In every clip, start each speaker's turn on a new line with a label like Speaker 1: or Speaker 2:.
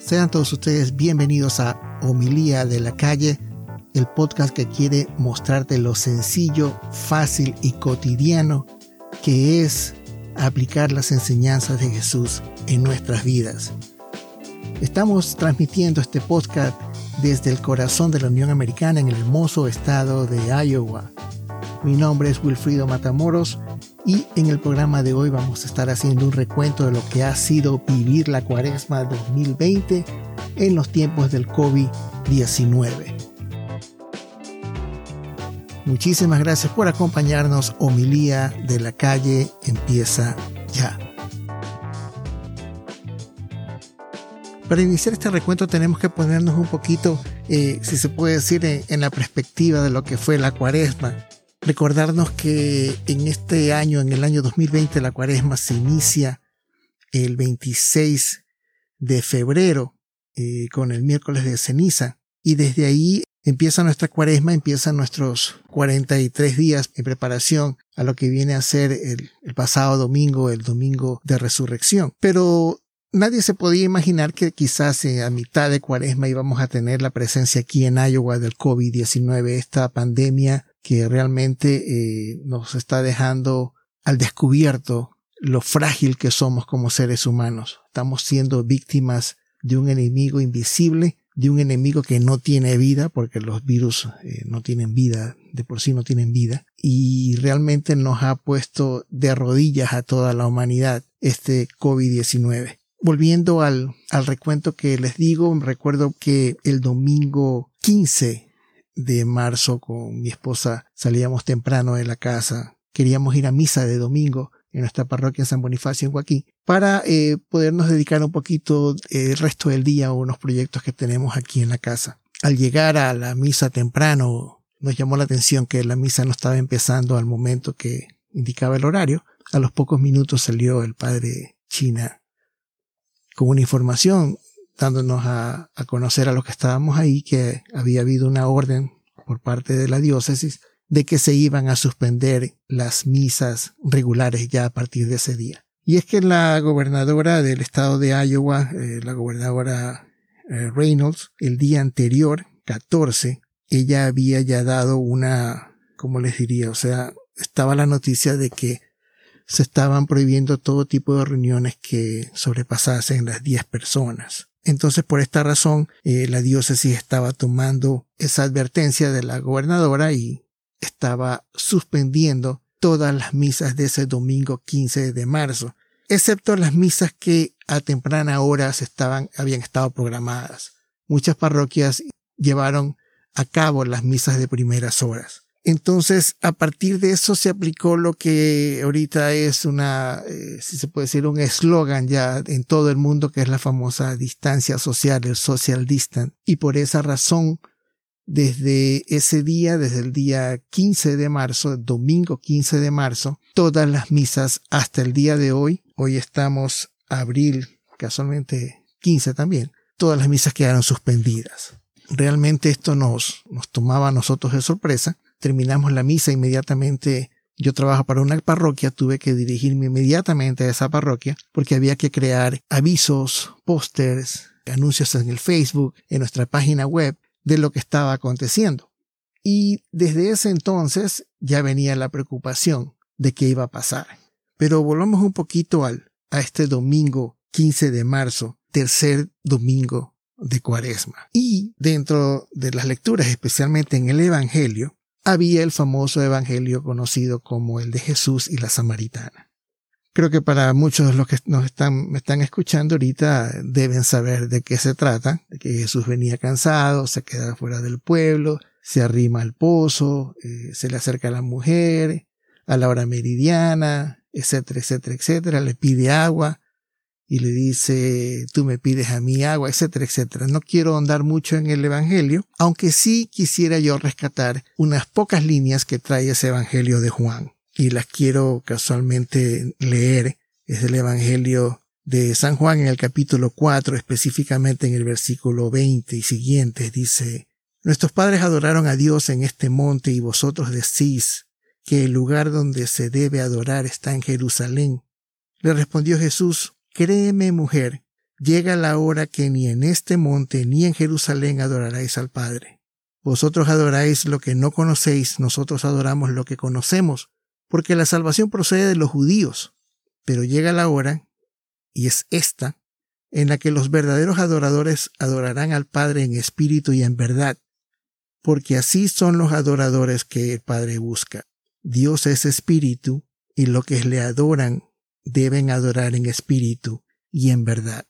Speaker 1: Sean todos ustedes bienvenidos a Homilía de la Calle, el podcast que quiere mostrarte lo sencillo, fácil y cotidiano que es aplicar las enseñanzas de Jesús en nuestras vidas. Estamos transmitiendo este podcast desde el corazón de la Unión Americana en el hermoso estado de Iowa. Mi nombre es Wilfrido Matamoros y en el programa de hoy vamos a estar haciendo un recuento de lo que ha sido vivir la cuaresma 2020 en los tiempos del COVID-19. Muchísimas gracias por acompañarnos. Homilía de la calle empieza ya. Para iniciar este recuento tenemos que ponernos un poquito, eh, si se puede decir, en la perspectiva de lo que fue la cuaresma Recordarnos que en este año, en el año 2020, la cuaresma se inicia el 26 de febrero eh, con el miércoles de ceniza y desde ahí empieza nuestra cuaresma, empiezan nuestros 43 días en preparación a lo que viene a ser el, el pasado domingo, el domingo de resurrección. Pero Nadie se podía imaginar que quizás eh, a mitad de cuaresma íbamos a tener la presencia aquí en Iowa del COVID-19, esta pandemia que realmente eh, nos está dejando al descubierto lo frágil que somos como seres humanos. Estamos siendo víctimas de un enemigo invisible, de un enemigo que no tiene vida, porque los virus eh, no tienen vida, de por sí no tienen vida, y realmente nos ha puesto de rodillas a toda la humanidad este COVID-19 volviendo al, al recuento que les digo, recuerdo que el domingo 15 de marzo con mi esposa salíamos temprano de la casa. Queríamos ir a misa de domingo en nuestra parroquia San Bonifacio en Joaquín para eh, podernos dedicar un poquito el resto del día a unos proyectos que tenemos aquí en la casa. Al llegar a la misa temprano nos llamó la atención que la misa no estaba empezando al momento que indicaba el horario. A los pocos minutos salió el padre China con una información dándonos a, conocer a los que estábamos ahí que había habido una orden por parte de la diócesis de que se iban a suspender las misas regulares ya a partir de ese día. Y es que la gobernadora del estado de Iowa, eh, la gobernadora eh, Reynolds, el día anterior, 14, ella había ya dado una, ¿cómo les diría? O sea, estaba la noticia de que se estaban prohibiendo todo tipo de reuniones que sobrepasasen las 10 personas. Entonces, por esta razón, eh, la diócesis estaba tomando esa advertencia de la gobernadora y estaba suspendiendo todas las misas de ese domingo 15 de marzo, excepto las misas que a temprana hora estaban, habían estado programadas. Muchas parroquias llevaron a cabo las misas de primeras horas. Entonces, a partir de eso se aplicó lo que ahorita es una, eh, si se puede decir, un eslogan ya en todo el mundo, que es la famosa distancia social, el social distance. Y por esa razón, desde ese día, desde el día 15 de marzo, domingo 15 de marzo, todas las misas hasta el día de hoy, hoy estamos abril, casualmente 15 también, todas las misas quedaron suspendidas. Realmente esto nos, nos tomaba a nosotros de sorpresa terminamos la misa inmediatamente. Yo trabajo para una parroquia, tuve que dirigirme inmediatamente a esa parroquia porque había que crear avisos, pósters, anuncios en el Facebook, en nuestra página web de lo que estaba aconteciendo. Y desde ese entonces ya venía la preocupación de qué iba a pasar. Pero volvamos un poquito al, a este domingo 15 de marzo, tercer domingo de cuaresma. Y dentro de las lecturas, especialmente en el Evangelio, había el famoso evangelio conocido como el de Jesús y la Samaritana. Creo que para muchos de los que nos están, me están escuchando ahorita deben saber de qué se trata, de que Jesús venía cansado, se queda fuera del pueblo, se arrima al pozo, eh, se le acerca a la mujer, a la hora meridiana, etcétera, etcétera, etcétera, le pide agua, y le dice, tú me pides a mí agua, etcétera, etcétera. No quiero andar mucho en el Evangelio, aunque sí quisiera yo rescatar unas pocas líneas que trae ese Evangelio de Juan. Y las quiero casualmente leer. Es el Evangelio de San Juan en el capítulo 4, específicamente en el versículo 20 y siguientes, dice, Nuestros padres adoraron a Dios en este monte y vosotros decís que el lugar donde se debe adorar está en Jerusalén. Le respondió Jesús, Créeme, mujer, llega la hora que ni en este monte ni en Jerusalén adoraréis al Padre. Vosotros adoráis lo que no conocéis, nosotros adoramos lo que conocemos, porque la salvación procede de los judíos. Pero llega la hora, y es esta, en la que los verdaderos adoradores adorarán al Padre en espíritu y en verdad, porque así son los adoradores que el Padre busca. Dios es espíritu, y lo que le adoran deben adorar en espíritu y en verdad.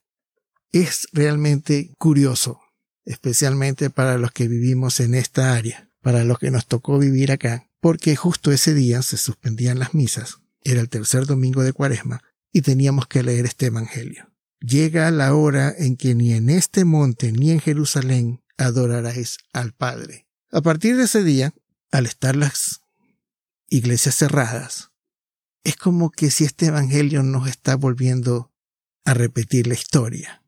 Speaker 1: Es realmente curioso, especialmente para los que vivimos en esta área, para los que nos tocó vivir acá, porque justo ese día se suspendían las misas, era el tercer domingo de Cuaresma, y teníamos que leer este Evangelio. Llega la hora en que ni en este monte ni en Jerusalén adoraréis al Padre. A partir de ese día, al estar las iglesias cerradas, es como que si este Evangelio nos está volviendo a repetir la historia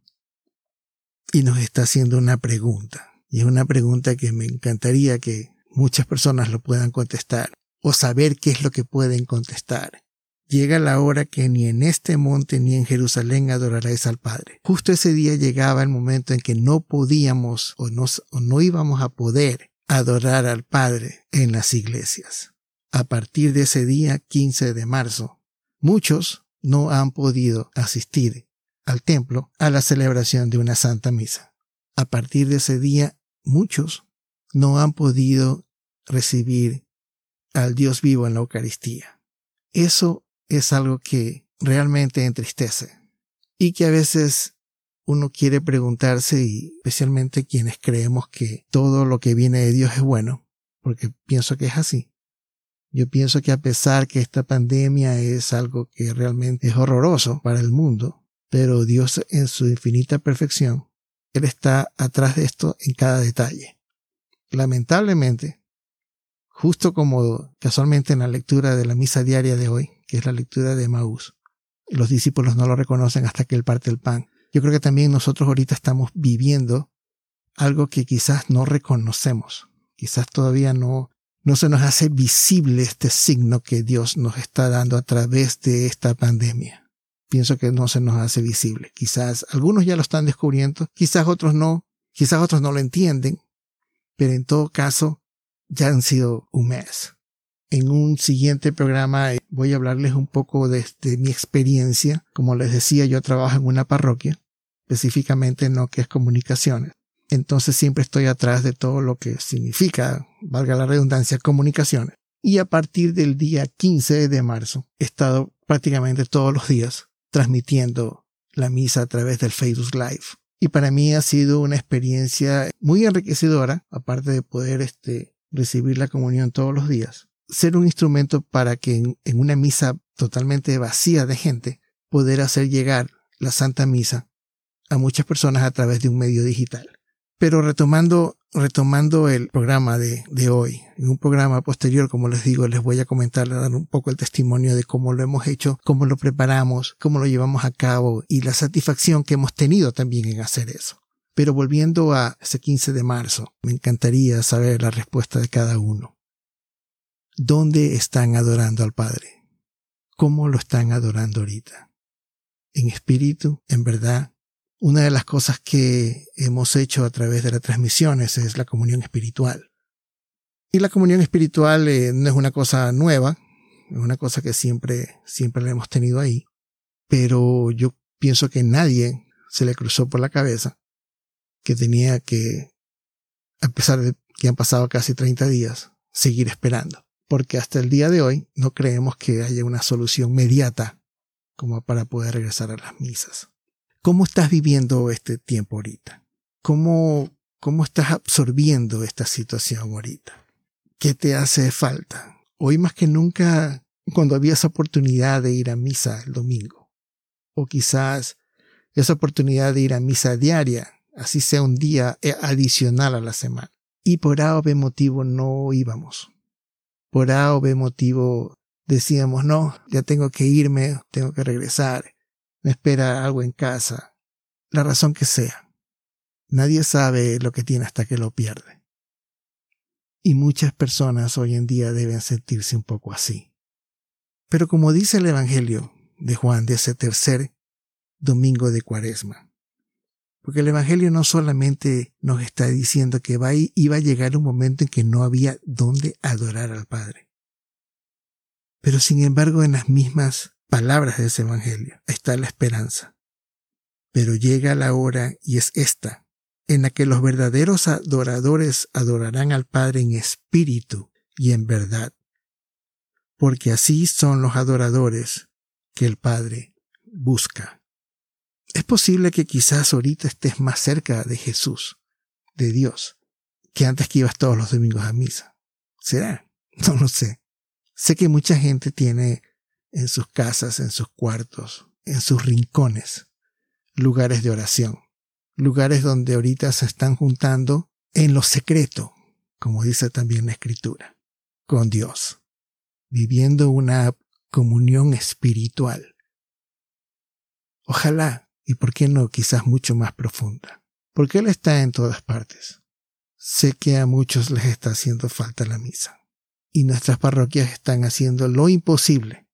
Speaker 1: y nos está haciendo una pregunta. Y es una pregunta que me encantaría que muchas personas lo puedan contestar o saber qué es lo que pueden contestar. Llega la hora que ni en este monte ni en Jerusalén adoraréis al Padre. Justo ese día llegaba el momento en que no podíamos o no, o no íbamos a poder adorar al Padre en las iglesias a partir de ese día 15 de marzo. Muchos no han podido asistir al templo a la celebración de una santa misa. A partir de ese día, muchos no han podido recibir al Dios vivo en la Eucaristía. Eso es algo que realmente entristece y que a veces uno quiere preguntarse y especialmente quienes creemos que todo lo que viene de Dios es bueno, porque pienso que es así. Yo pienso que a pesar que esta pandemia es algo que realmente es horroroso para el mundo, pero Dios en su infinita perfección, Él está atrás de esto en cada detalle. Lamentablemente, justo como casualmente en la lectura de la misa diaria de hoy, que es la lectura de Maús, los discípulos no lo reconocen hasta que Él parte el pan. Yo creo que también nosotros ahorita estamos viviendo algo que quizás no reconocemos, quizás todavía no no se nos hace visible este signo que Dios nos está dando a través de esta pandemia. Pienso que no se nos hace visible. Quizás algunos ya lo están descubriendo, quizás otros no, quizás otros no lo entienden, pero en todo caso ya han sido un mes. En un siguiente programa eh, voy a hablarles un poco de, de mi experiencia. Como les decía, yo trabajo en una parroquia, específicamente en lo que es comunicaciones entonces siempre estoy atrás de todo lo que significa, valga la redundancia, comunicaciones. Y a partir del día 15 de marzo he estado prácticamente todos los días transmitiendo la misa a través del Facebook Live. Y para mí ha sido una experiencia muy enriquecedora, aparte de poder este, recibir la comunión todos los días. Ser un instrumento para que en, en una misa totalmente vacía de gente, poder hacer llegar la Santa Misa a muchas personas a través de un medio digital. Pero retomando, retomando el programa de, de hoy, en un programa posterior, como les digo, les voy a comentar, dar un poco el testimonio de cómo lo hemos hecho, cómo lo preparamos, cómo lo llevamos a cabo y la satisfacción que hemos tenido también en hacer eso. Pero volviendo a ese 15 de marzo, me encantaría saber la respuesta de cada uno. ¿Dónde están adorando al Padre? ¿Cómo lo están adorando ahorita? ¿En espíritu? ¿En verdad? Una de las cosas que hemos hecho a través de las transmisiones es la comunión espiritual. Y la comunión espiritual eh, no es una cosa nueva, es una cosa que siempre, siempre la hemos tenido ahí. Pero yo pienso que nadie se le cruzó por la cabeza que tenía que, a pesar de que han pasado casi 30 días, seguir esperando. Porque hasta el día de hoy no creemos que haya una solución mediata como para poder regresar a las misas. ¿Cómo estás viviendo este tiempo ahorita? ¿Cómo, cómo estás absorbiendo esta situación ahorita? ¿Qué te hace falta? Hoy más que nunca, cuando había esa oportunidad de ir a misa el domingo, o quizás esa oportunidad de ir a misa diaria, así sea un día adicional a la semana. Y por A o B motivo no íbamos. Por A o B motivo decíamos, no, ya tengo que irme, tengo que regresar me espera algo en casa, la razón que sea. Nadie sabe lo que tiene hasta que lo pierde. Y muchas personas hoy en día deben sentirse un poco así. Pero como dice el Evangelio de Juan de ese tercer domingo de Cuaresma, Porque el Evangelio no solamente nos está diciendo que iba a llegar un momento en que no había dónde adorar al Padre. Pero sin embargo, en las mismas palabras de ese Evangelio está la esperanza. Pero llega la hora, y es esta, en la que los verdaderos adoradores adorarán al Padre en espíritu y en verdad. Porque así son los adoradores que el Padre busca. Es posible que quizás ahorita estés más cerca de Jesús, de Dios, que antes que ibas todos los domingos a misa. ¿Será? No lo sé. Sé que mucha gente tiene en sus casas, en sus cuartos, en sus rincones, lugares de oración, lugares donde ahorita se están juntando en lo secreto, como dice también la escritura, con Dios, viviendo una comunión espiritual. Ojalá y por qué no quizás mucho más profunda, porque Él está en todas partes. Sé que a muchos les está haciendo falta la misa, y nuestras parroquias están haciendo lo imposible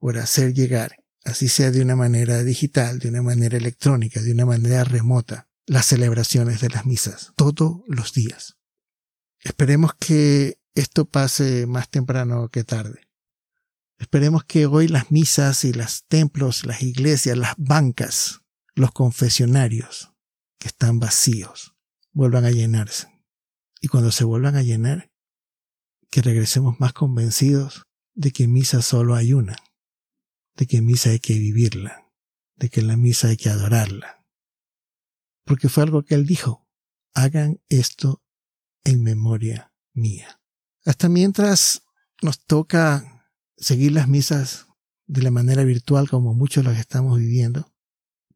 Speaker 1: por hacer llegar, así sea de una manera digital, de una manera electrónica, de una manera remota, las celebraciones de las misas, todos los días. Esperemos que esto pase más temprano que tarde. Esperemos que hoy las misas y los templos, las iglesias, las bancas, los confesionarios que están vacíos, vuelvan a llenarse. Y cuando se vuelvan a llenar, que regresemos más convencidos de que misa solo hay una, de que misa hay que vivirla, de que la misa hay que adorarla. Porque fue algo que él dijo, hagan esto en memoria mía. Hasta mientras nos toca seguir las misas de la manera virtual como muchos las estamos viviendo.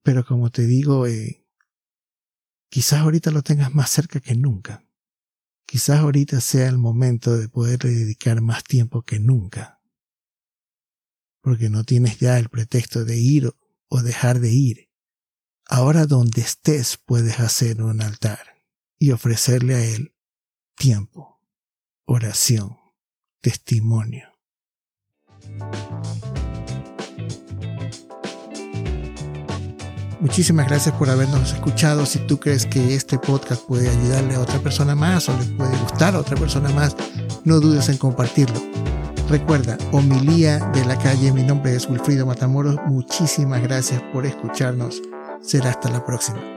Speaker 1: Pero como te digo, eh, quizás ahorita lo tengas más cerca que nunca. Quizás ahorita sea el momento de poderle dedicar más tiempo que nunca. Porque no tienes ya el pretexto de ir o dejar de ir. Ahora donde estés puedes hacer un altar y ofrecerle a Él tiempo, oración, testimonio Muchísimas gracias por habernos escuchado. Si tú crees que este podcast puede ayudarle a otra persona más o le puede gustar a otra persona más, no dudes en compartirlo. Recuerda, homilía de la calle, mi nombre es Wilfrido Matamoros. Muchísimas gracias por escucharnos. Será hasta la próxima.